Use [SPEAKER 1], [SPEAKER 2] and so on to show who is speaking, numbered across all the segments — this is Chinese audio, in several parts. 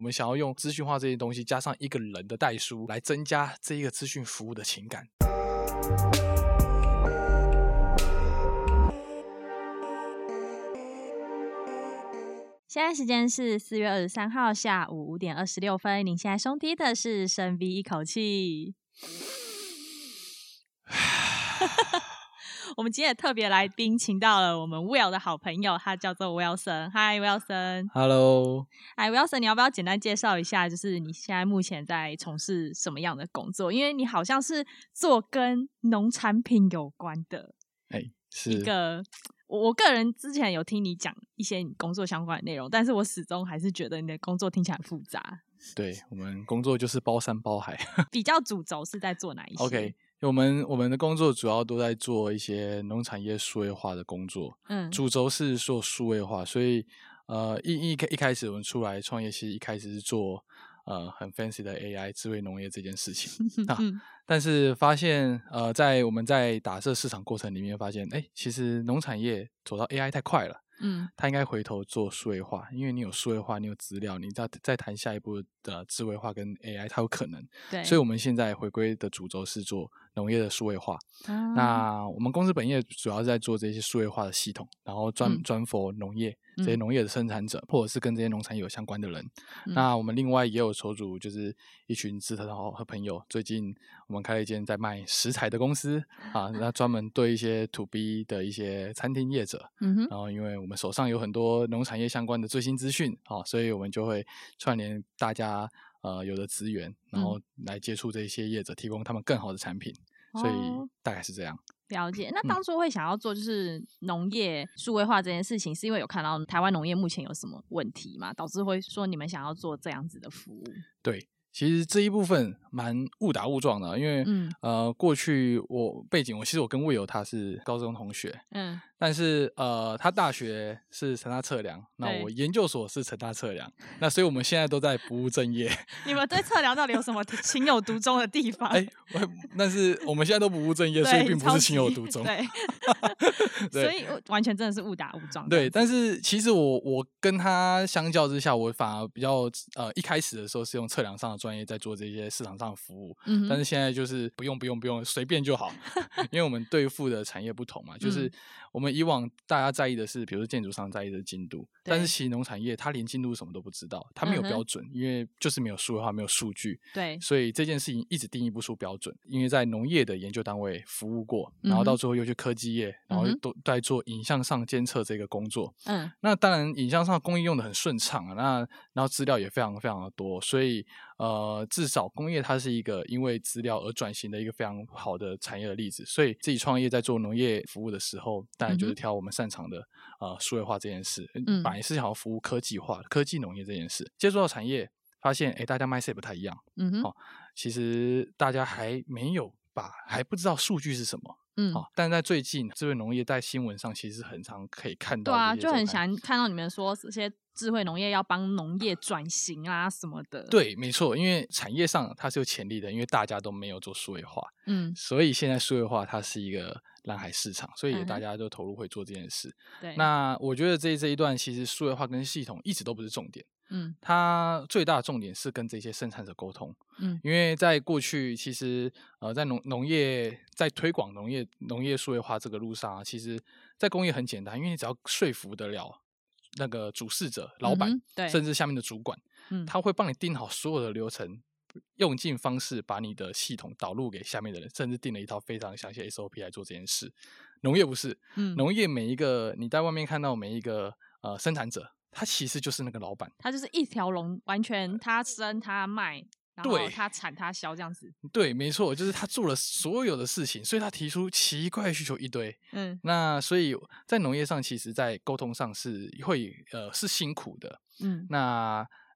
[SPEAKER 1] 我们想要用资讯化这些东西，加上一个人的代书，来增加这一个资讯服务的情感。
[SPEAKER 2] 现在时间是四月二十三号下午五点二十六分。您现在收听的是深吸一口气。我们今天的特别来宾请到了我们 Will 的好朋友，他叫做 Wilson。Hi，Wilson。
[SPEAKER 1] Hello。
[SPEAKER 2] Hi，Wilson，你要不要简单介绍一下，就是你现在目前在从事什么样的工作？因为你好像是做跟农产品有关的，
[SPEAKER 1] 哎，是
[SPEAKER 2] 一个。我我个人之前有听你讲一些你工作相关的内容，但是我始终还是觉得你的工作听起来很复杂。
[SPEAKER 1] 对，我们工作就是包山包海，
[SPEAKER 2] 比较主轴是在做哪一些
[SPEAKER 1] ？OK。我们我们的工作主要都在做一些农产业数位化的工作，嗯，主轴是做数位化，所以呃一一开一开始我们出来创业，其实一开始是做呃很 fancy 的 AI 智慧农业这件事情啊，嗯，但是发现呃在我们在打设市场过程里面发现，哎，其实农产业走到 AI 太快了。嗯，他应该回头做数位化，因为你有数位化，你有资料，你再再谈下一步的智慧化跟 AI，它有可能。对，所以我们现在回归的主轴是做农业的数位化。啊，那我们公司本业主要是在做这些数位化的系统，然后专专 for 农业。这些农业的生产者，或者是跟这些农产有相关的人，嗯、那我们另外也有筹组，就是一群志同道合朋友。最近我们开了一间在卖食材的公司啊，那专门对一些 To B 的一些餐厅业者，然后因为我们手上有很多农产业相关的最新资讯啊，所以我们就会串联大家呃有的资源，然后来接触这些业者，提供他们更好的产品，所以大概是这样。
[SPEAKER 2] 了解，那当初会想要做就是农业数位化这件事情，是因为有看到台湾农业目前有什么问题嘛？导致会说你们想要做这样子的服务？
[SPEAKER 1] 对。其实这一部分蛮误打误撞的，因为、嗯、呃，过去我背景，我其实我跟 Will 他是高中同学，嗯，但是呃，他大学是成大测量，那我研究所是成大测量，那所以我们现在都在不务正业。
[SPEAKER 2] 你们对测量到底有什么 情有独钟的地方？哎，
[SPEAKER 1] 但是我们现在都不务正业，所以并不是情有独钟。对，
[SPEAKER 2] 对所以完全真的是误打误撞。
[SPEAKER 1] 对，但是其实我我跟他相较之下，我反而比较呃，一开始的时候是用测量上的专业在做这些市场上的服务，嗯、但是现在就是不用不用不用，随便就好，因为我们对付的产业不同嘛，就是我们以往大家在意的是，比如说建筑商在意的进度，但是其实农产业它连进度什么都不知道，它没有标准，嗯、因为就是没有数的话没有数据，对，所以这件事情一直定义不出标准，因为在农业的研究单位服务过，然后到最后又去科技业，然后都在做影像上监测这个工作，嗯，那当然影像上工艺用的很顺畅啊，那然后资料也非常非常的多，所以。呃，至少工业它是一个因为资料而转型的一个非常好的产业的例子，所以自己创业在做农业服务的时候，当然就是挑我们擅长的呃数位化这件事，嗯，本来是想要服务科技化、科技农业这件事。接触到产业，发现哎，大家 mindset 不太一样，嗯哼，哦，其实大家还没有把还不知道数据是什么。嗯，好，但在最近，智慧农业在新闻上其实很常可以看到。对啊，
[SPEAKER 2] 就很想看到你们说这些智慧农业要帮农业转型啊什么的。
[SPEAKER 1] 对，没错，因为产业上它是有潜力的，因为大家都没有做数位化，嗯，所以现在数位化它是一个蓝海市场，所以也大家都投入会做这件事。对、嗯，那我觉得这这一段其实数位化跟系统一直都不是重点。嗯，它最大的重点是跟这些生产者沟通。嗯，因为在过去，其实呃，在农农业在推广农业农业数位化这个路上啊，其实，在工业很简单，因为你只要说服得了那个主事者、老板，嗯、对，甚至下面的主管，嗯，他会帮你定好所有的流程，用尽方式把你的系统导入给下面的人，甚至定了一套非常详细的 SOP 来做这件事。农业不是，嗯，农业每一个你在外面看到每一个呃生产者。他其实就是那个老板，
[SPEAKER 2] 他就是一条龙，完全他生他卖，然后他产他销这样子。
[SPEAKER 1] 对，没错，就是他做了所有的事情，所以他提出奇怪需求一堆。嗯，那所以在农业上，其实在沟通上是会呃是辛苦的。嗯，那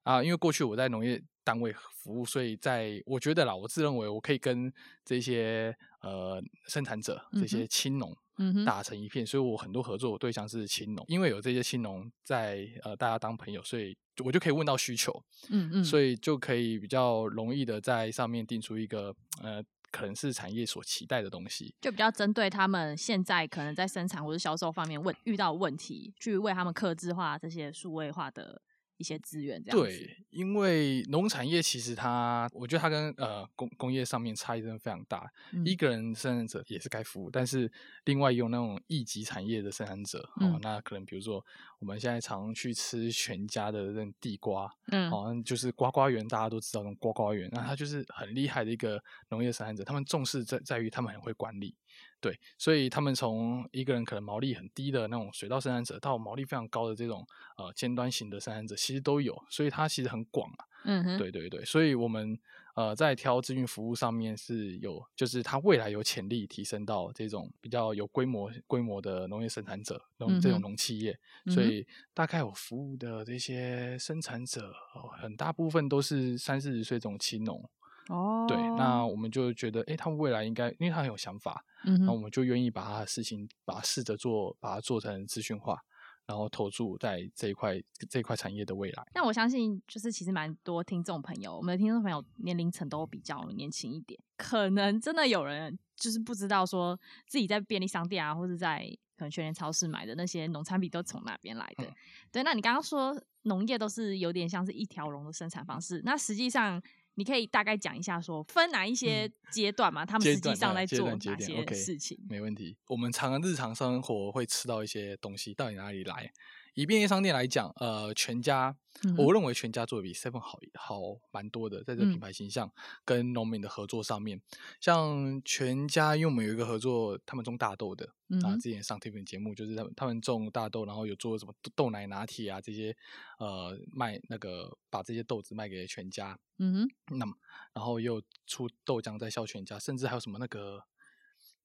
[SPEAKER 1] 啊、呃，因为过去我在农业单位服务，所以在我觉得啦，我自认为我可以跟这些呃生产者、这些青农。嗯嗯，打成一片，所以我很多合作对象是青农，因为有这些青农在呃，大家当朋友，所以我就可以问到需求，嗯嗯，所以就可以比较容易的在上面定出一个呃，可能是产业所期待的东西，
[SPEAKER 2] 就比较针对他们现在可能在生产或者销售方面问遇到问题，去为他们克制化这些数位化的一些资源这样。
[SPEAKER 1] 对，因为农产业其实它，我觉得它跟呃工工业上面差异真的非常大。嗯、一个人生产者也是该服务，但是另外有那种一级产业的生产者，嗯、哦，那可能比如说我们现在常去吃全家的那种地瓜，嗯，好像就是瓜瓜园，大家都知道那种瓜瓜园，那它就是很厉害的一个农业生产者，他们重视在在于他们很会管理。对，所以他们从一个人可能毛利很低的那种水稻生产者，到毛利非常高的这种呃尖端型的生产者，其实都有，所以它其实很广啊。嗯哼，对对对，所以我们呃在挑资讯服务上面是有，就是它未来有潜力提升到这种比较有规模规模的农业生产者，农这种农企业，嗯、所以大概我服务的这些生产者，呃、很大部分都是三四十岁这种青农。哦，对，那我们就觉得，哎，他们未来应该，因为他很有想法，嗯，那我们就愿意把他的事情，把它试着做，把它做成资讯化，然后投注在这一块这一块产业的未来。
[SPEAKER 2] 那我相信，就是其实蛮多听众朋友，我们的听众朋友年龄层都比较年轻一点，可能真的有人就是不知道说自己在便利商店啊，或者在可能全联超市买的那些农产品都从哪边来的。嗯、对，那你刚刚说农业都是有点像是一条龙的生产方式，那实际上。你可以大概讲一下，说分哪一些阶段嘛？嗯、他们实际上在做哪些事情？
[SPEAKER 1] 没问题。我们常日常生活会吃到一些东西，到底哪里来？以便利商店来讲，呃，全家，嗯、我认为全家做的比 Seven 好好蛮多的，在这个品牌形象跟农民的合作上面，嗯、像全家，因为我们有一个合作，他们种大豆的，嗯、啊，之前上 TV 节目就是他们他们种大豆，然后有做什么豆奶拿铁啊这些，呃，卖那个把这些豆子卖给全家，嗯哼，那么然后又出豆浆在销全家，甚至还有什么那个。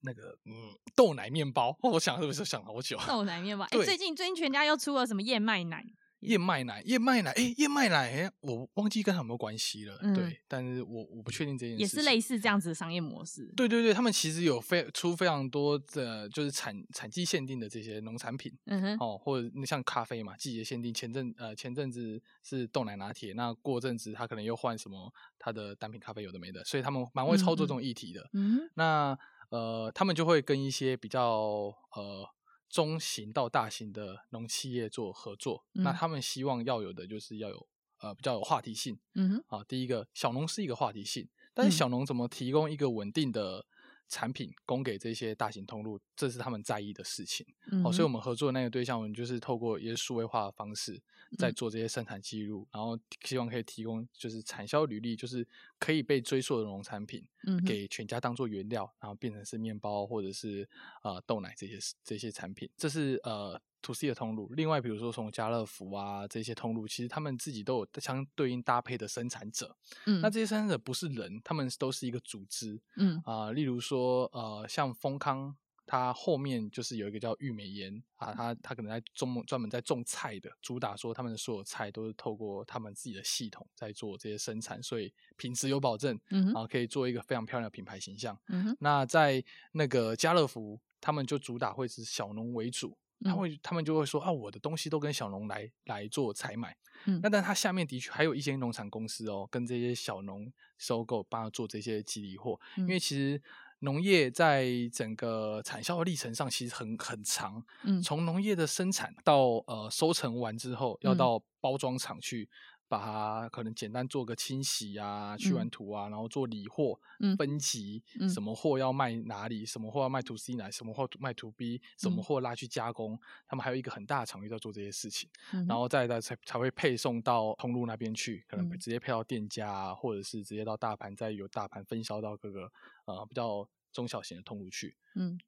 [SPEAKER 1] 那个嗯，豆奶面包，我想是不是想好久？
[SPEAKER 2] 豆奶面包，哎、欸，最近最近全家又出了什么燕麦奶？
[SPEAKER 1] 燕麦奶，燕麦奶，哎、欸，燕麦奶，哎、欸，我忘记跟他有没有关系了。嗯、对，但是我我不确定这件事。
[SPEAKER 2] 也是类似这样子的商业模式。
[SPEAKER 1] 对对对，他们其实有非出非常多的，就是产产季限定的这些农产品。嗯哼。哦，或者像咖啡嘛，季节限定，前阵呃前阵子是豆奶拿铁，那过阵子他可能又换什么他的单品咖啡有的没的，所以他们蛮会操作这种议题的。嗯哼。那。呃，他们就会跟一些比较呃中型到大型的农企业做合作。嗯、那他们希望要有的就是要有呃比较有话题性。嗯哼。啊，第一个小农是一个话题性，但是小农怎么提供一个稳定的产品供给这些大型通路，这是他们在意的事情。嗯。哦，所以我们合作的那个对象，我们就是透过一些数位化的方式。在做这些生产记录，然后希望可以提供就是产销履历，就是可以被追溯的农产品，嗯，给全家当做原料，然后变成是面包或者是呃豆奶这些这些产品，这是呃 to C 的通路。另外，比如说从家乐福啊这些通路，其实他们自己都有相对应搭配的生产者，嗯，那这些生产者不是人，他们都是一个组织，嗯啊、呃，例如说呃像丰康。它后面就是有一个叫玉美盐啊，他他可能在种专门在种菜的，主打说他们的所有菜都是透过他们自己的系统在做这些生产，所以品质有保证，嗯哼，然后可以做一个非常漂亮的品牌形象。嗯哼，那在那个家乐福，他们就主打会是小农为主，他会他们就会说啊，我的东西都跟小农来来做采买，嗯，那但他下面的确还有一些农产公司哦，跟这些小农收购，帮他做这些集理货，因为其实。农业在整个产销的历程上其实很很长，嗯，从农业的生产到呃收成完之后，要到包装厂去把它可能简单做个清洗啊、去完图啊，然后做理货、分级，什么货要卖哪里，什么货要卖 to C 哪，什么货卖 to B，什么货拉去加工，他们还有一个很大的场域在做这些事情，然后再再才才会配送到通路那边去，可能直接配到店家啊，或者是直接到大盘，再由大盘分销到各个呃比较。中小型的通路去，嗯，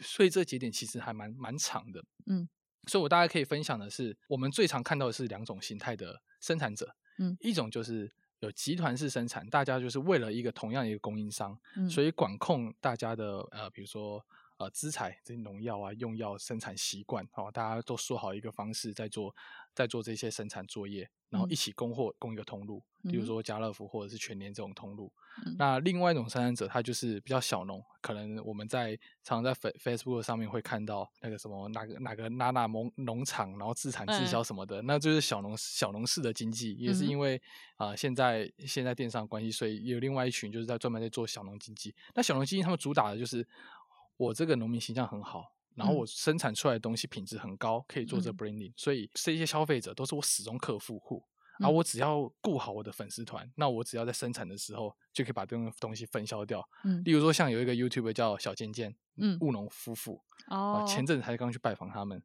[SPEAKER 1] 所以这节点其实还蛮蛮长的，嗯，所以我大概可以分享的是，我们最常看到的是两种形态的生产者，嗯，一种就是有集团式生产，大家就是为了一个同样一个供应商，嗯，所以管控大家的呃，比如说呃资材这些农药啊、用药生产习惯，哦，大家都说好一个方式在做。在做这些生产作业，然后一起供货，供一个通路，嗯、比如说家乐福或者是全年这种通路。嗯、那另外一种生产者，他就是比较小农，可能我们在常常在 Facebook 上面会看到那个什么哪个哪个哪哪农农场，然后自产自销什么的，嗯、那就是小农小农式的经济，也是因为啊、呃、现在现在电商关系，所以有另外一群就是在专门在做小农经济。那小农经济他们主打的就是我这个农民形象很好。然后我生产出来的东西品质很高，可以做这 branding，嗯、所以这些消费者都是我始终客户户。而、我只要顾好我的粉丝团，那我只要在生产的时候就可以把这种东西分销掉。嗯，例如说像有一个 YouTuber 叫小尖尖，嗯，务农夫妇，哦、啊，前阵子才刚去拜访他们，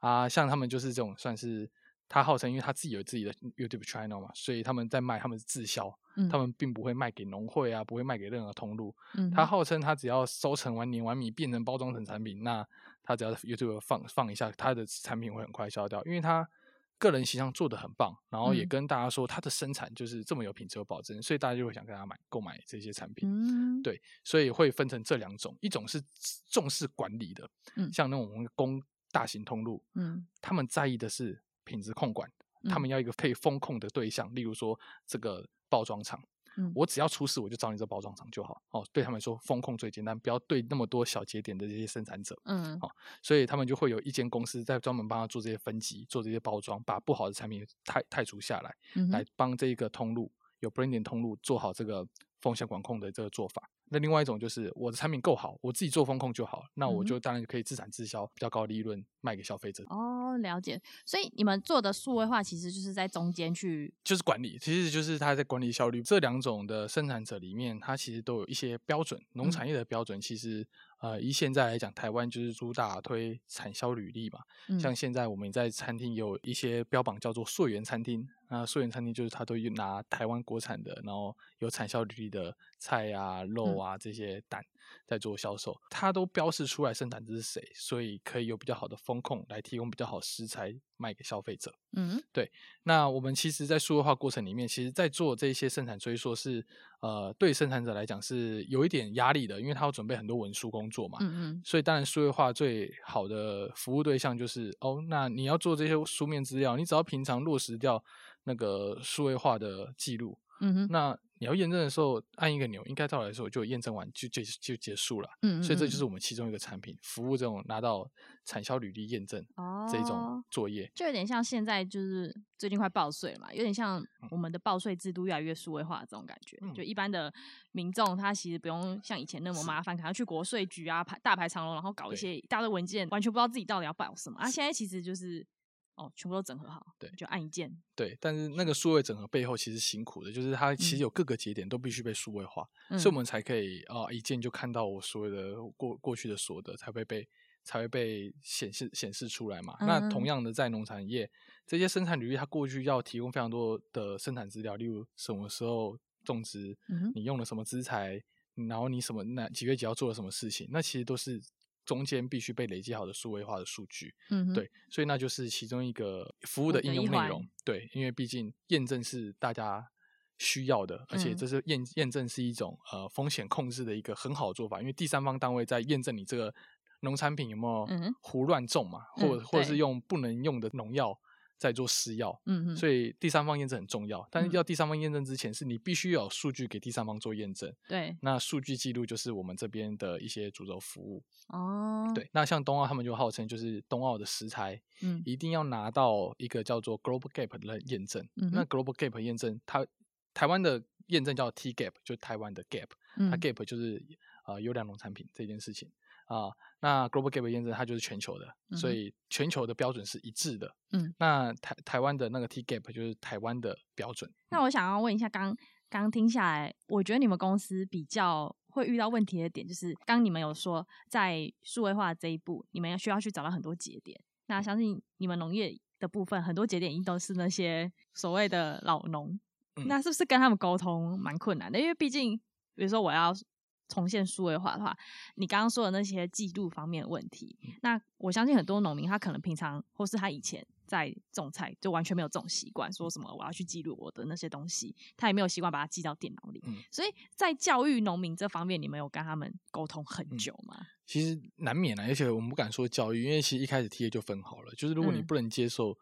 [SPEAKER 1] 啊，像他们就是这种算是他号称，因为他自己有自己的 YouTube channel 嘛，所以他们在卖，他们是自销，嗯，他们并不会卖给农会啊，不会卖给任何通路。嗯，他号称他只要收成完、碾完米，变成包装成产品，那他只要 YouTube 放放一下，他的产品会很快销掉，因为他。个人形象做的很棒，然后也跟大家说他的生产就是这么有品质有保证，嗯、所以大家就会想跟他买购买这些产品。嗯、对，所以会分成这两种，一种是重视管理的，嗯、像那种公大型通路，嗯、他们在意的是品质控管，嗯、他们要一个可以风控的对象，例如说这个包装厂。嗯、我只要出事，我就找你这包装厂就好。哦，对他们说，风控最简单，不要对那么多小节点的这些生产者。嗯，好、哦，所以他们就会有一间公司在专门帮他做这些分级，做这些包装，把不好的产品汰汰除下来，嗯、来帮这一个通路有 branding 通路做好这个风险管控的这个做法。那另外一种就是我的产品够好，我自己做风控就好，那我就当然可以自产自销，比较高利润卖给消费者。
[SPEAKER 2] 哦，了解。所以你们做的数位化其实就是在中间去，
[SPEAKER 1] 就是管理，其实就是它在管理效率。这两种的生产者里面，它其实都有一些标准，农产业的标准其实。呃，以现在来讲，台湾就是主打推产销履历嘛。嗯、像现在我们在餐厅有一些标榜叫做溯源餐厅，那溯源餐厅就是它都拿台湾国产的，然后有产销履历的菜啊、肉啊这些蛋。在做销售，它都标示出来生产者是谁，所以可以有比较好的风控来提供比较好食材卖给消费者。嗯，对。那我们其实，在数位化过程里面，其实在做这些生产，所以说是呃，对生产者来讲是有一点压力的，因为他要准备很多文书工作嘛。嗯嗯。所以当然，数位化最好的服务对象就是哦，那你要做这些书面资料，你只要平常落实掉那个数位化的记录。嗯哼。那你要验证的时候，按一个钮，应该照来说就验证完就就就结束了。嗯，嗯，嗯，所以这就是我们其中一个产品，服务这种拿到产销履历验证这种作业，
[SPEAKER 2] 就有点像现在就是最近快报税嘛，有点像我们的报税制度越来越数位化这种感觉。嗯、就一般的民众，他其实不用像以前那么麻烦，可能要去国税局啊排大排长龙，然后搞一些一大堆文件，完全不知道自己到底要报什么。啊，现在其实就是。哦，全部都整合好，对，就按一键。
[SPEAKER 1] 对，但是那个数位整合背后其实辛苦的，就是它其实有各个节点都必须被数位化，嗯、所以我们才可以啊、哦、一键就看到我所有的过过去的所得才会被才会被显示显示出来嘛。嗯、那同样的，在农产业这些生产履历，它过去要提供非常多的生产资料，例如什么时候种植，嗯、你用了什么资材，然后你什么那几月几号做了什么事情，那其实都是。中间必须被累积好的数位化的数据，嗯哼，对，所以那就是其中一个服务的应用内容，对，因为毕竟验证是大家需要的，而且这是验验证是一种呃风险控制的一个很好的做法，因为第三方单位在验证你这个农产品有没有胡乱种嘛，嗯、或者或者是用不能用的农药。在做私药，嗯嗯，所以第三方验证很重要。但是要第三方验证之前，是你必须要有数据给第三方做验证。对，那数据记录就是我们这边的一些主轴服务。哦，对，那像冬奥他们就号称就是冬奥的食材，嗯，一定要拿到一个叫做 Global Gap 的验证。嗯，那 Global Gap 验证，它台湾的验证叫 T Gap，就台湾的 Gap，它 Gap 就是呃优良农产品这件事情。啊，那 Global Gap 验证它就是全球的，嗯、所以全球的标准是一致的。嗯，那台台湾的那个 T Gap 就是台湾的标准。
[SPEAKER 2] 那我想要问一下，刚刚听下来，我觉得你们公司比较会遇到问题的点，就是刚你们有说在数位化这一步，你们要需要去找到很多节点。那相信你们农业的部分，很多节点一定都是那些所谓的老农，嗯、那是不是跟他们沟通蛮困难的？因为毕竟，比如说我要。重现数位化的话，你刚刚说的那些记录方面的问题，嗯、那我相信很多农民他可能平常或是他以前在种菜就完全没有这种习惯，说什么我要去记录我的那些东西，他也没有习惯把它记到电脑里。嗯、所以在教育农民这方面，你们有跟他们沟通很久吗？嗯、其
[SPEAKER 1] 实难免啊，而且我们不敢说教育，因为其实一开始 TA 就分好了，就是如果你不能接受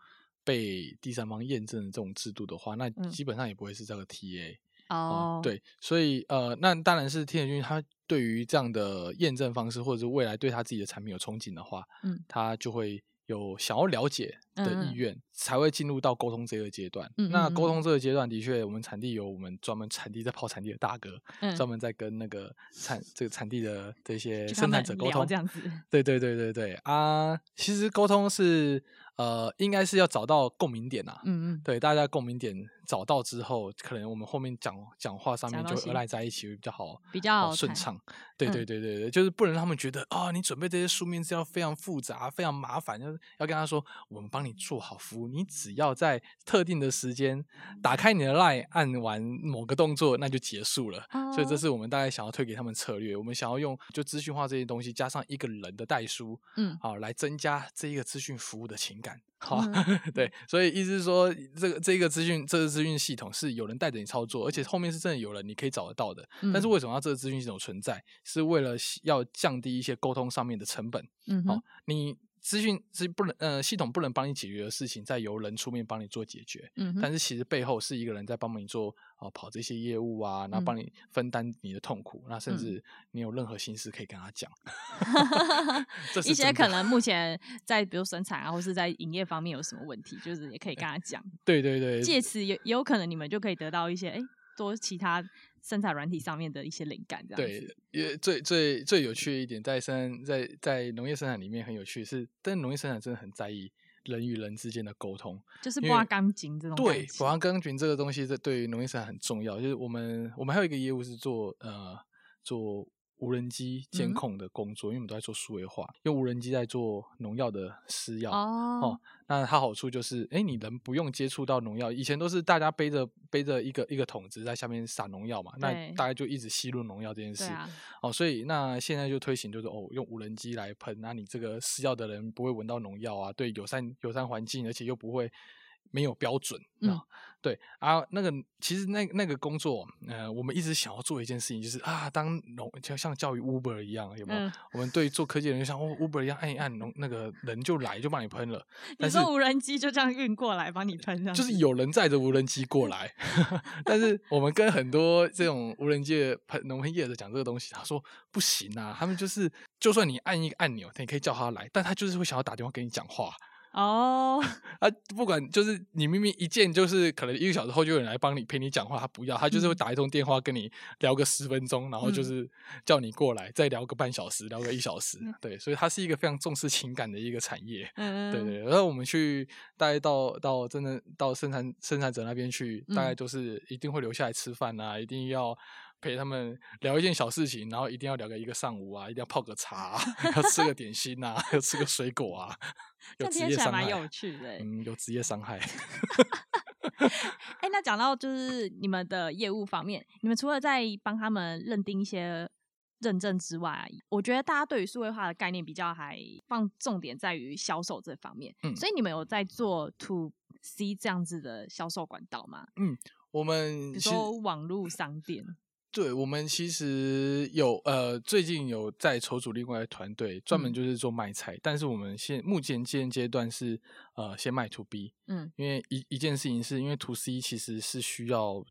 [SPEAKER 1] 被第三方验证的这种制度的话，那基本上也不会是这个 TA。哦、嗯，对，所以呃，那当然是天野君他对于这样的验证方式，或者是未来对他自己的产品有憧憬的话，嗯，他就会有想要了解的意愿，才会进入到沟通这个阶段。那沟通这个阶段，的确，我们产地有我们专门产地在跑产地的大哥，专、嗯、门在跟那个产这个产地的这些生产者沟通
[SPEAKER 2] 这样子。
[SPEAKER 1] 对对对对对啊，其实沟通是。呃，应该是要找到共鸣点、啊。嗯嗯，对，大家共鸣点找到之后，可能我们后面讲讲话上面就会赖在一起会比较好，比较顺畅。对对对对对，就是不能让他们觉得啊、哦，你准备这些书面资料非常复杂、非常麻烦，就是要跟他说，我们帮你做好服务，你只要在特定的时间打开你的 LINE，，按完某个动作，那就结束了。哦、所以这是我们大概想要推给他们策略。我们想要用就资讯化这些东西，加上一个人的代书，嗯，好，来增加这一个资讯服务的情感。好，嗯、对，所以意思是说，这个这个资讯，这个资讯系统是有人带着你操作，而且后面是真的有人你可以找得到的。嗯、但是为什么要这个资讯系统存在？是为了要降低一些沟通上面的成本。嗯，好，你。资讯是不能呃，系统不能帮你解决的事情，再由人出面帮你做解决。嗯，但是其实背后是一个人在帮你做哦、呃，跑这些业务啊，然后帮你分担你的痛苦。嗯、那甚至你有任何心事可以跟他讲。
[SPEAKER 2] 嗯、一些可能目前在比如生产啊，或是在营业方面有什么问题，就是也可以跟他讲。
[SPEAKER 1] 对对对，
[SPEAKER 2] 借此也也有可能你们就可以得到一些哎，多其他。生产软体上面的一些灵感，这样
[SPEAKER 1] 对，因为最最最有趣的一点在生在在农业生产里面很有趣是，但农业生产真的很在意人与人之间的沟通，
[SPEAKER 2] 就是挖钢筋这种。
[SPEAKER 1] 对，挖钢筋这个东西，这对于农业生产很重要。就是我们我们还有一个业务是做呃做。无人机监控的工作，嗯、因为我们都在做数位化，用无人机在做农药的施药哦，哦。那它好处就是，哎、欸，你人不用接触到农药，以前都是大家背着背着一个一个桶子在下面撒农药嘛，那大家就一直吸入农药这件事。啊、哦，所以那现在就推行就是哦，用无人机来喷，那你这个施药的人不会闻到农药啊，对友善友善环境，而且又不会。没有标准，嗯，对啊，那个其实那那个工作，呃，我们一直想要做一件事情，就是啊，当农就像教育 Uber 一样，有没有？嗯、我们对做科技的人就像哦 Uber 一样，按一按，农那个人就来就帮你喷了。
[SPEAKER 2] 你说无人机就这样运过来帮你喷，上
[SPEAKER 1] 就是有人载着无人机过来。但是我们跟很多这种无人机的喷农喷业者讲这个东西，他说不行啊，他们就是就算你按一个按钮，你可以叫他来，但他就是会想要打电话跟你讲话。
[SPEAKER 2] 哦，
[SPEAKER 1] 啊不管就是你明明一见就是可能一个小时后就有人来帮你陪你讲话，他不要，他就是会打一通电话跟你聊个十分钟，然后就是叫你过来再聊个半小时，聊个一小时，对，所以它是一个非常重视情感的一个产业，嗯，对对。然后我们去大概到到真的到生产生产者那边去，大概都是一定会留下来吃饭啊，一定要。陪他们聊一件小事情，然后一定要聊个一个上午啊，一定要泡个茶，要吃个点心啊，要吃个水果啊，有职业伤害，
[SPEAKER 2] 蛮有趣的，
[SPEAKER 1] 嗯，有职业伤害。
[SPEAKER 2] 哎，那讲到就是你们的业务方面，你们除了在帮他们认定一些认证之外，我觉得大家对于数位化的概念比较还放重点在于销售这方面，嗯，所以你们有在做 To C 这样子的销售管道吗？
[SPEAKER 1] 嗯，我们
[SPEAKER 2] 比如说网络商店。
[SPEAKER 1] 对，我们其实有呃，最近有在筹组另外的团队，专门就是做卖菜。嗯、但是我们现目前现阶段是呃，先卖 to B，嗯，因为一一件事情是因为 to C 其实是需要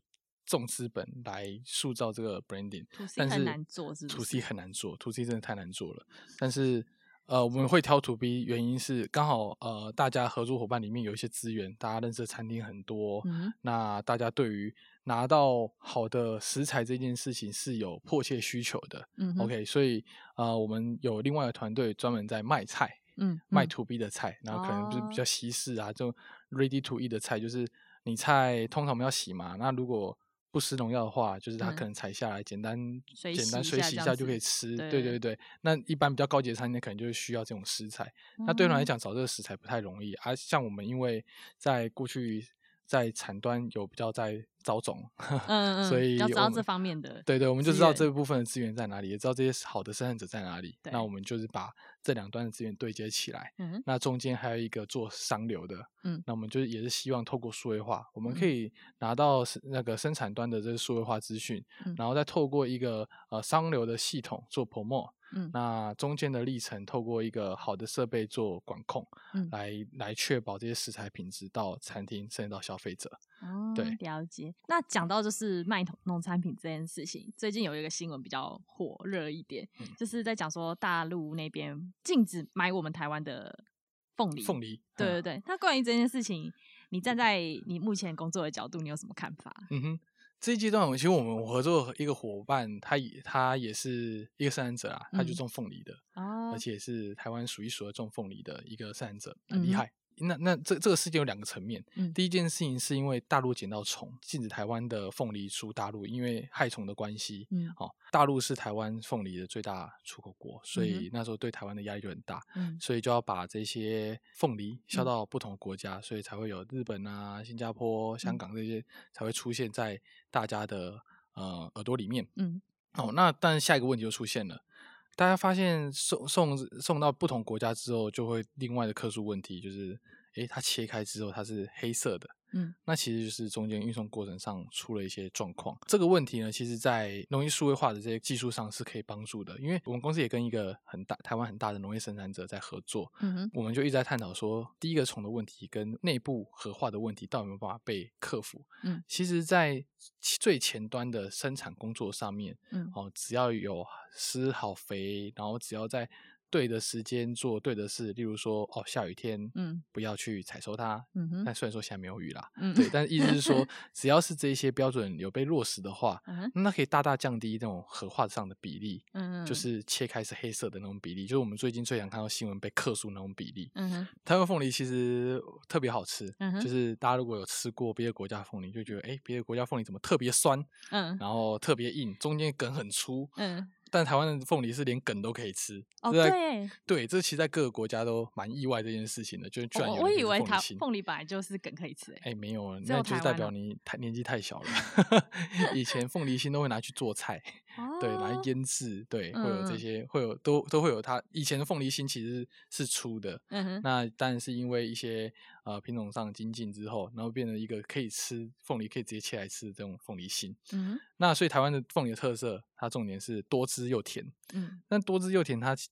[SPEAKER 1] 重资本来塑造这个 branding，to C 很难做，是 to C 很难做，to C 真的太难做了。但是呃，我们会挑 to B，原因是刚好呃，大家合作伙伴里面有一些资源，大家认识的餐厅很多，嗯，那大家对于拿到好的食材这件事情是有迫切需求的，嗯，OK，所以呃，我们有另外一个团队专门在卖菜，嗯，卖 to B 的菜，然后可能就是比较西式啊，就 ready to eat 的菜，就是你菜通常我们要洗嘛，那如果不施农药的话，就是它可能采下来简单、嗯、简单水洗一下就可以吃，对，对对对。那一般比较高级的餐厅可能就是需要这种食材，嗯、那对人来讲找这个食材不太容易，而、啊、像我们因为在过去。在产端有比较在招种，所以
[SPEAKER 2] 要知道这方面的，
[SPEAKER 1] 对对，我们就知道这部分的资源在哪里，也知道这些好的生产者在哪里。那我们就是把这两端的资源对接起来。嗯，那中间还有一个做商流的，嗯，那我们就是也是希望透过数位化，我们可以拿到那个生产端的这个数位化资讯，嗯、然后再透过一个呃商流的系统做 promote。嗯，那中间的历程，透过一个好的设备做管控，嗯，来来确保这些食材品质到餐厅甚至到消费者。哦，对，
[SPEAKER 2] 了解。那讲到就是卖农产品这件事情，最近有一个新闻比较火热一点，嗯，就是在讲说大陆那边禁止买我们台湾的凤梨，
[SPEAKER 1] 凤梨，
[SPEAKER 2] 对对对。那关于这件事情，你站在你目前工作的角度，你有什么看法？
[SPEAKER 1] 嗯哼，这一阶段，其实我们合作一个伙伴，他也他也是一个生产者啊，他就种凤梨的，嗯、而且是台湾数一数二种凤梨的一个生产者，很厉害。嗯那那这这个事件有两个层面，嗯，第一件事情是因为大陆捡到虫，禁止台湾的凤梨出大陆，因为害虫的关系，嗯，好，大陆是台湾凤梨的最大出口国，所以那时候对台湾的压力就很大，嗯，所以就要把这些凤梨销。到不同的国家，所以才会有日本啊、新加坡、香港这些才会出现在大家的呃耳朵里面，嗯，哦，那但下一个问题就出现了。大家发现送送送到不同国家之后，就会另外的克数问题，就是，诶，它切开之后它是黑色的。嗯，那其实就是中间运送过程上出了一些状况。这个问题呢，其实在农业数位化的这些技术上是可以帮助的，因为我们公司也跟一个很大台湾很大的农业生产者在合作。嗯哼，我们就一直在探讨说，第一个虫的问题跟内部核化的问题，到底有没有办法被克服？嗯，其实，在最前端的生产工作上面，嗯，哦，只要有施好肥，然后只要在对的时间做对的事，例如说哦，下雨天，嗯，不要去采收它。嗯哼，但虽然说现在没有雨啦，嗯，对，但是意思是说，只要是这些标准有被落实的话，嗯哼，那可以大大降低那种核化上的比例，嗯，就是切开是黑色的那种比例，就是我们最近最想看到新闻被克数那种比例。嗯哼，台湾凤梨其实特别好吃，嗯哼，就是大家如果有吃过别的国家凤梨，就觉得哎，别的国家凤梨怎么特别酸，嗯，然后特别硬，中间梗很粗，嗯。但台湾的凤梨是连梗都可以吃哦，对，对，这其实在各个国家都蛮意外这件事情的，就是居然。我以为它
[SPEAKER 2] 凤梨本来就是梗可以吃，哎，
[SPEAKER 1] 没有，那就是代表你太年纪太小了。以前凤梨心都会拿去做菜，对，来腌制，对，会有这些，会有都都会有它。以前的凤梨心其实是粗的，那但是因为一些。呃，品种上精进之后，然后变成一个可以吃凤梨，可以直接切来吃的这种凤梨心。嗯，那所以台湾的凤梨的特色，它重点是多汁又甜。嗯，但多汁又甜它，它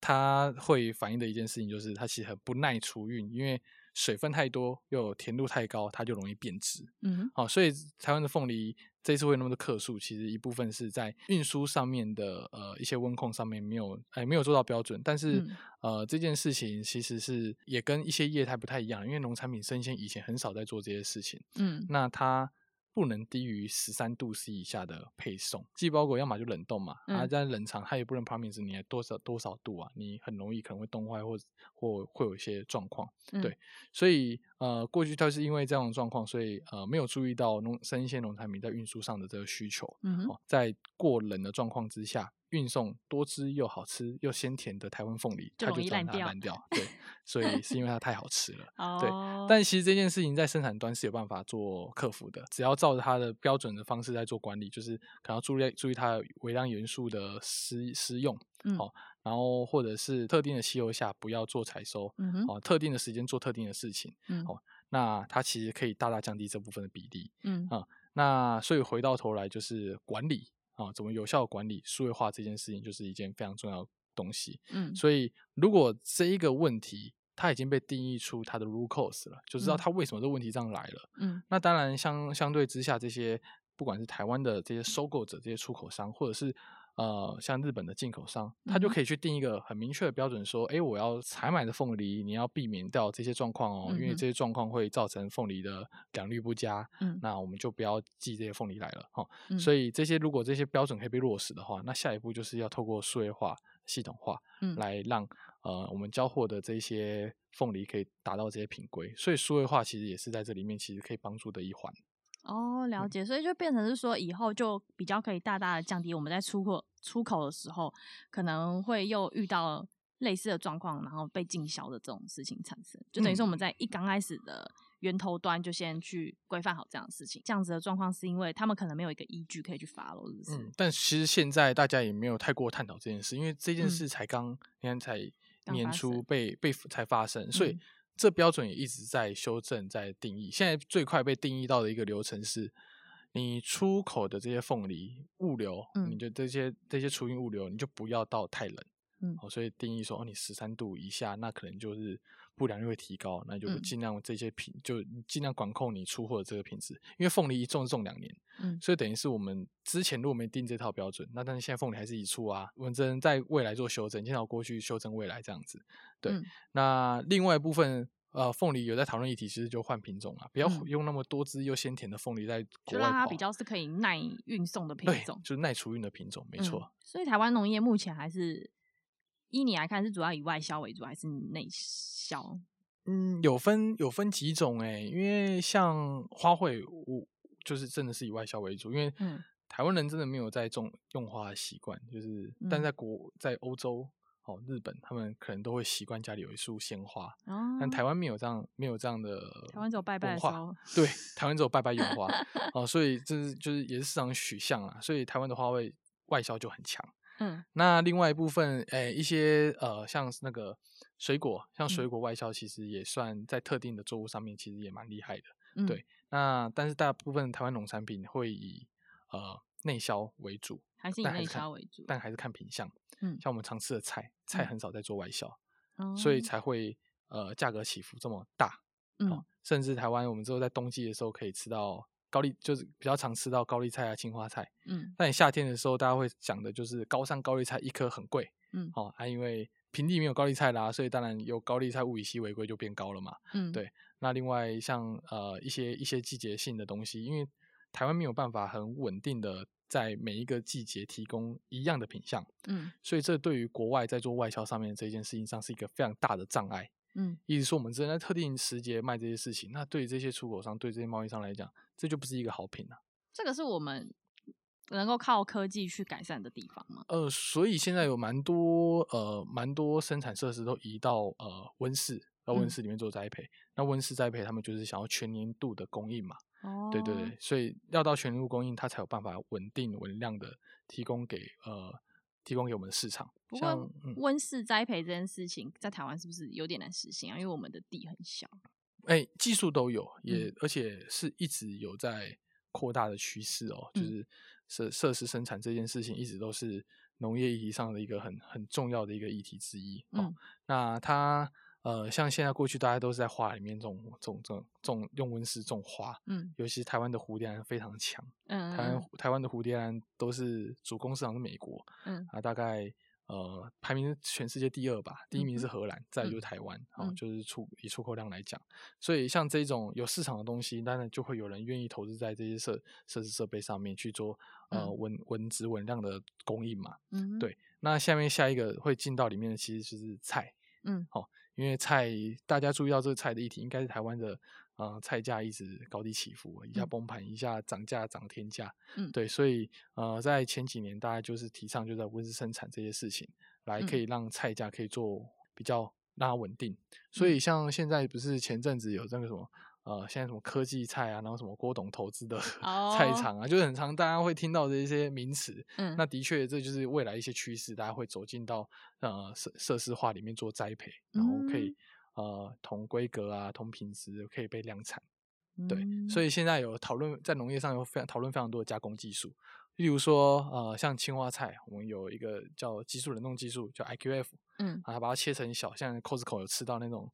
[SPEAKER 1] 它会反映的一件事情就是，它其实很不耐储运，因为水分太多又甜度太高，它就容易变质。嗯，好，所以台湾的凤梨。这次会那么多克数，其实一部分是在运输上面的呃一些温控上面没有哎没有做到标准，但是、嗯、呃这件事情其实是也跟一些业态不太一样，因为农产品生鲜以前很少在做这些事情，嗯，那它。不能低于十三度 C 以下的配送，寄包裹要么就冷冻嘛，嗯、啊，在冷藏它也不能 promise 你多少多少度啊，你很容易可能会冻坏或或会有一些状况，嗯、对，所以呃过去它是因为这样的状况，所以呃没有注意到农生鲜农产品在运输上的这个需求，嗯哼、哦，在过冷的状况之下。运送多汁又好吃又鲜甜的台湾凤梨，它就烂掉，烂掉。对，所以是因为它太好吃了。对，但其实这件事情在生产端是有办法做克服的，只要照着它的标准的方式在做管理，就是可能要注意注意它的微量元素的施施用，嗯好，然后或者是特定的气候下不要做采收，嗯哦，特定的时间做特定的事情，嗯哦，那它其实可以大大降低这部分的比例，嗯啊，那所以回到头来就是管理。啊，怎么有效管理数位化这件事情，就是一件非常重要的东西。嗯，所以如果这一个问题它已经被定义出它的 root cause 了，就知道它为什么这个问题这样来了。嗯，那当然相相对之下，这些不管是台湾的这些收购者、这些出口商，或者是呃，像日本的进口商，他就可以去定一个很明确的标准，说，哎、欸，我要采买的凤梨，你要避免掉这些状况哦，因为这些状况会造成凤梨的良率不佳，嗯，那我们就不要寄这些凤梨来了，哈，所以这些如果这些标准可以被落实的话，那下一步就是要透过数位化、系统化，嗯，来让呃我们交货的这些凤梨可以达到这些品规，所以数位化其实也是在这里面其实可以帮助的一环。
[SPEAKER 2] 哦，了解，所以就变成是说，以后就比较可以大大的降低我们在出货出口的时候，可能会又遇到类似的状况，然后被禁销的这种事情产生，就等于说我们在一刚开始的源头端就先去规范好这样的事情，这样子的状况是因为他们可能没有一个依据可以去不是？
[SPEAKER 1] 嗯，但其实现在大家也没有太过探讨这件事，因为这件事才刚，你看、嗯、才年初被被才发生，所以。嗯这标准也一直在修正，在定义。现在最快被定义到的一个流程是，你出口的这些凤梨物流，嗯、你就这些这些出运物流，你就不要到太冷，嗯，哦，所以定义说哦，你十三度以下，那可能就是不良率会提高，那就尽量这些品、嗯、就尽量管控你出货的这个品质，因为凤梨一种种两年，嗯，所以等于是我们之前如果没定这套标准，那但是现在凤梨还是一出啊，我们只能在未来做修正，先到过去修正未来这样子，对，嗯、那另外一部分。呃，凤梨有在讨论议题，其实就换品种啊，不要用那么多汁又鲜甜的凤梨在国外跑，就让
[SPEAKER 2] 它比较是可以耐运送的品
[SPEAKER 1] 种，就是耐储运的品种，没错、嗯。
[SPEAKER 2] 所以台湾农业目前还是依你来看，是主要以外销为主，还是内销？
[SPEAKER 1] 嗯，有分有分几种哎、欸，因为像花卉，我就是真的是以外销为主，因为台湾人真的没有在种用花的习惯，就是、嗯、但在国在欧洲。哦，日本他们可能都会习惯家里有一束鲜花，哦、但台湾没有这样，没有这样的。
[SPEAKER 2] 台湾只有拜拜的时候，
[SPEAKER 1] 对，台湾只有拜拜用花 哦，所以这是就是也是市场取向啊，所以台湾的花卉外销就很强。嗯，那另外一部分，诶、欸，一些呃，像那个水果，像水果外销，其实也算在特定的作物上面，其实也蛮厉害的。嗯、对，那但是大部分台湾农产品会以呃内销为主，
[SPEAKER 2] 还是以内销为主，
[SPEAKER 1] 但还是看品相。嗯，像我们常吃的菜，菜很少在做外销，嗯、所以才会呃价格起伏这么大。嗯、哦，甚至台湾我们之后在冬季的时候可以吃到高丽，就是比较常吃到高丽菜啊、青花菜。嗯，那你夏天的时候，大家会讲的就是高山高丽菜一颗很贵。嗯，哦，啊，因为平地没有高丽菜啦，所以当然有高丽菜物以稀为贵就变高了嘛。嗯，对。那另外像呃一些一些季节性的东西，因为台湾没有办法很稳定的。在每一个季节提供一样的品相，嗯，所以这对于国外在做外销上面这件事情上是一个非常大的障碍，嗯，意思说我们只能在特定时节卖这些事情，那对于这些出口商、对这些贸易商来讲，这就不是一个好品了。
[SPEAKER 2] 这个是我们能够靠科技去改善的地方吗？
[SPEAKER 1] 呃，所以现在有蛮多呃蛮多生产设施都移到呃温室，到温室里面做栽培。嗯、那温室栽培他们就是想要全年度的供应嘛。哦，对对对，所以要到全年度供应，它才有办法稳定稳量的提供给呃提供给我们的市场。
[SPEAKER 2] 不过温室栽培这件事情在台湾是不是有点难实现啊？因为我们的地很小。
[SPEAKER 1] 哎，技术都有，也、嗯、而且是一直有在扩大的趋势哦。就是设设施生产这件事情，一直都是农业议题上的一个很很重要的一个议题之一。哦、嗯，那它。呃，像现在过去大家都是在花里面种种种种用温室种花，嗯，尤其台湾的蝴蝶兰非常强，嗯，台湾台湾的蝴蝶兰都是主攻市场是美国，嗯。啊，大概呃排名全世界第二吧，第一名是荷兰，嗯、再就是台湾，啊、嗯，就是出以出口量来讲，所以像这种有市场的东西，当然就会有人愿意投资在这些设设施设备上面去做呃稳稳质稳量的供应嘛，嗯，对，那下面下一个会进到里面的其实就是菜，嗯，好。因为菜，大家注意到这个菜的议题，应该是台湾的呃菜价一直高低起伏，一下崩盘，一下涨价涨天价。嗯，对，所以呃，在前几年，大家就是提倡就在温室生产这些事情，来可以让菜价可以做比较让它稳定。所以像现在不是前阵子有那个什么？呃，现在什么科技菜啊，然后什么郭董投资的、oh. 菜场啊，就是很常大家会听到的一些名词。嗯，那的确这就是未来一些趋势，大家会走进到呃设设施化里面做栽培，然后可以、嗯、呃同规格啊、同品质可以被量产。对，嗯、所以现在有讨论在农业上有非常讨论非常多的加工技术，例如说呃像青花菜，我们有一个叫激素冷冻技术，叫 IQF。嗯，啊，把它切成小，像 Costco 有吃到那种。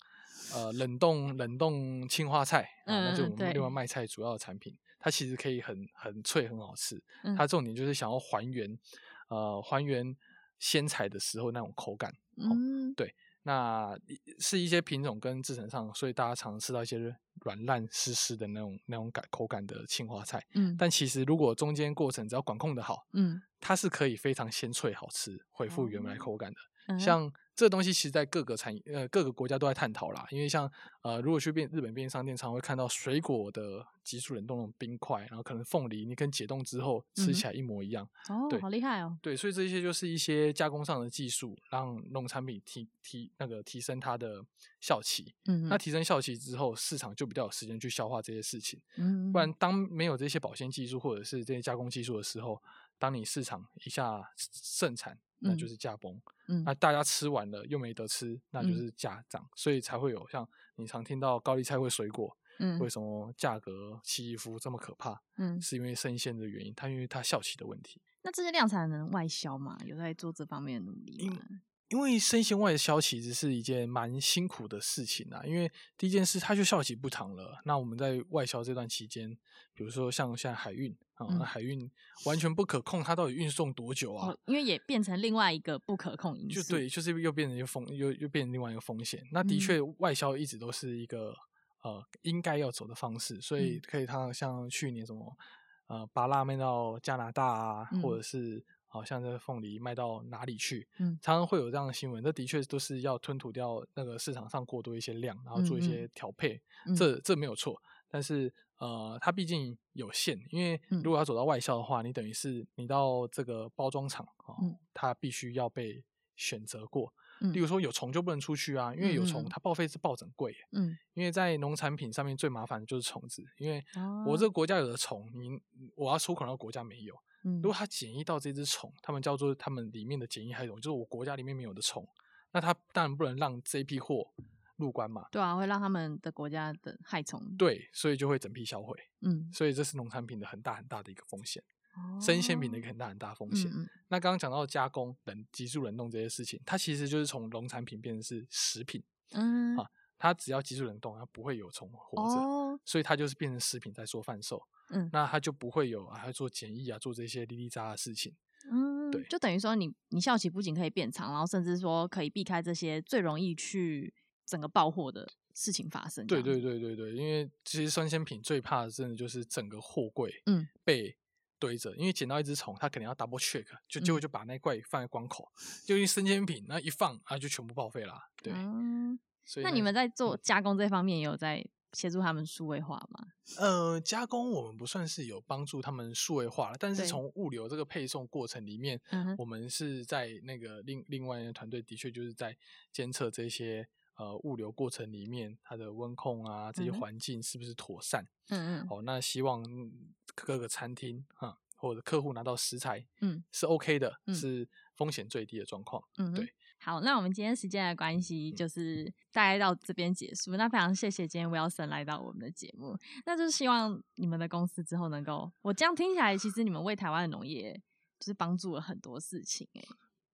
[SPEAKER 1] 呃，冷冻冷冻青花菜，嗯、那就我们另外卖菜主要的产品，它其实可以很很脆，很好吃。嗯、它重点就是想要还原，呃，还原鲜采的时候那种口感。嗯、哦，对，那是一些品种跟制成上，所以大家常吃到一些软烂湿湿的那种那种感口感的青花菜。嗯，但其实如果中间过程只要管控的好，嗯，它是可以非常鲜脆好吃，恢复原来口感的。嗯、像。这个东西其实，在各个产业呃各个国家都在探讨啦。因为像呃，如果去便日本便利商店，常会看到水果的急速冷冻那种冰块，然后可能凤梨你跟解冻之后吃起来一模一样。
[SPEAKER 2] 哦，好厉害哦。
[SPEAKER 1] 对，所以这些就是一些加工上的技术，让农产品提提那个提升它的效期。嗯，那提升效期之后，市场就比较有时间去消化这些事情。嗯，不然当没有这些保鲜技术或者是这些加工技术的时候，当你市场一下盛产。那就是价崩，嗯，那大家吃完了又没得吃，那就是价涨，嗯、所以才会有像你常听到高丽菜会水果，嗯，为什么价格起伏这么可怕？嗯，是因为生鲜的原因，它因为它效期的问题。
[SPEAKER 2] 那这些量产能外销吗？有在做这方面的努力吗？
[SPEAKER 1] 因为生鲜外销其实是一件蛮辛苦的事情啊。因为第一件事，它就效期不长了。那我们在外销这段期间，比如说像现在海运啊，嗯、海运完全不可控，它到底运送多久啊？
[SPEAKER 2] 哦，因为也变成另外一个不可控因素。
[SPEAKER 1] 就对，就是又变成一个风，又又变成另外一个风险。那的确，外销一直都是一个、嗯、呃应该要走的方式，所以可以它像去年什么呃，芭乐卖到加拿大啊，嗯、或者是。好像这个凤梨卖到哪里去？嗯，常常会有这样的新闻。这的确都是要吞吐掉那个市场上过多一些量，然后做一些调配。嗯嗯、这这没有错，但是呃，它毕竟有限。因为如果要走到外销的话，你等于是你到这个包装厂啊，它必须要被选择过。例如说有虫就不能出去啊，因为有虫它报废是报整贵。嗯，因为在农产品上面最麻烦的就是虫子，因为我这个国家有的虫，你我要出口到国家没有。如果它检疫到这只虫，他们叫做他们里面的检疫害虫，就是我国家里面没有的虫，那它当然不能让这批货入关嘛。对
[SPEAKER 2] 啊，会让他们的国家的害虫。
[SPEAKER 1] 对，所以就会整批销毁。嗯，所以这是农产品的很大很大的一个风险，哦、生鲜品的一个很大很大风险。嗯、那刚刚讲到加工、冷急速冷冻这些事情，它其实就是从农产品变成是食品。嗯啊，它只要急速冷冻，它不会有虫活着，哦、所以它就是变成食品在做贩售。嗯，那它就不会有啊，还做检疫啊，做这些哩哩杂的事情。
[SPEAKER 2] 嗯，对，就等于说你你效期不仅可以变长，然后甚至说可以避开这些最容易去整个爆货的事情发生。
[SPEAKER 1] 对对对对对，因为其实生鲜品最怕的真的就是整个货柜嗯被堆着，嗯、因为捡到一只虫，它肯定要 double check，就结果就把那柜放在关口，嗯、就因为生鲜品那一放啊就全部报废了。对，嗯、所以那，
[SPEAKER 2] 你们在做加工这方面也有在？协助他们数位化吗？
[SPEAKER 1] 呃，加工我们不算是有帮助他们数位化了，但是从物流这个配送过程里面，对我们是在那个另另外一个团队的确就是在监测这些呃物流过程里面它的温控啊这些环境是不是妥善。嗯嗯。哦，那希望各个餐厅哈或者客户拿到食材，嗯，是 OK 的，嗯、是风险最低的状况。嗯，对。
[SPEAKER 2] 好，那我们今天时间的关系，就是大概到这边结束。那非常谢谢今天 Wilson 来到我们的节目。那就是希望你们的公司之后能够，我这样听起来，其实你们为台湾的农业就是帮助了很多事情。哎，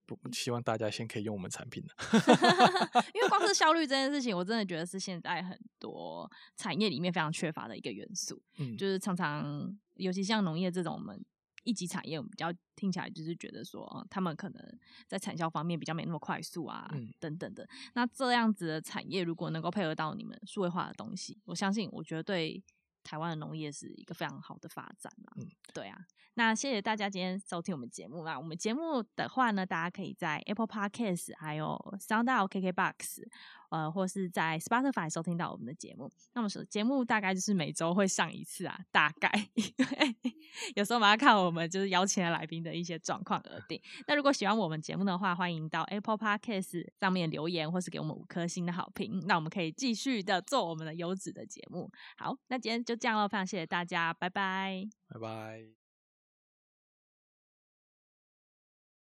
[SPEAKER 1] 不，希望大家先可以用我们产品的
[SPEAKER 2] 因为光是效率这件事情，我真的觉得是现在很多产业里面非常缺乏的一个元素。嗯，就是常常，尤其像农业这种我们。一级产业，我们比较听起来就是觉得说，啊，他们可能在产销方面比较没那么快速啊，嗯、等等的。那这样子的产业，如果能够配合到你们数位化的东西，我相信，我觉得对台湾的农业是一个非常好的发展啊。嗯，对啊。那谢谢大家今天收听我们节目。啦我们节目的话呢，大家可以在 Apple Podcast 还有 SoundOut KKBox。呃，或是在 Spotify 收听到我们的节目，那么说节目大概就是每周会上一次啊，大概，因 为有时候我们要看我们就是邀请的来宾的一些状况而定。那如果喜欢我们节目的话，欢迎到 Apple Podcast 上面留言，或是给我们五颗星的好评，那我们可以继续的做我们的优质的节目。好，那今天就这样了，非常谢谢大家，拜拜，
[SPEAKER 1] 拜拜。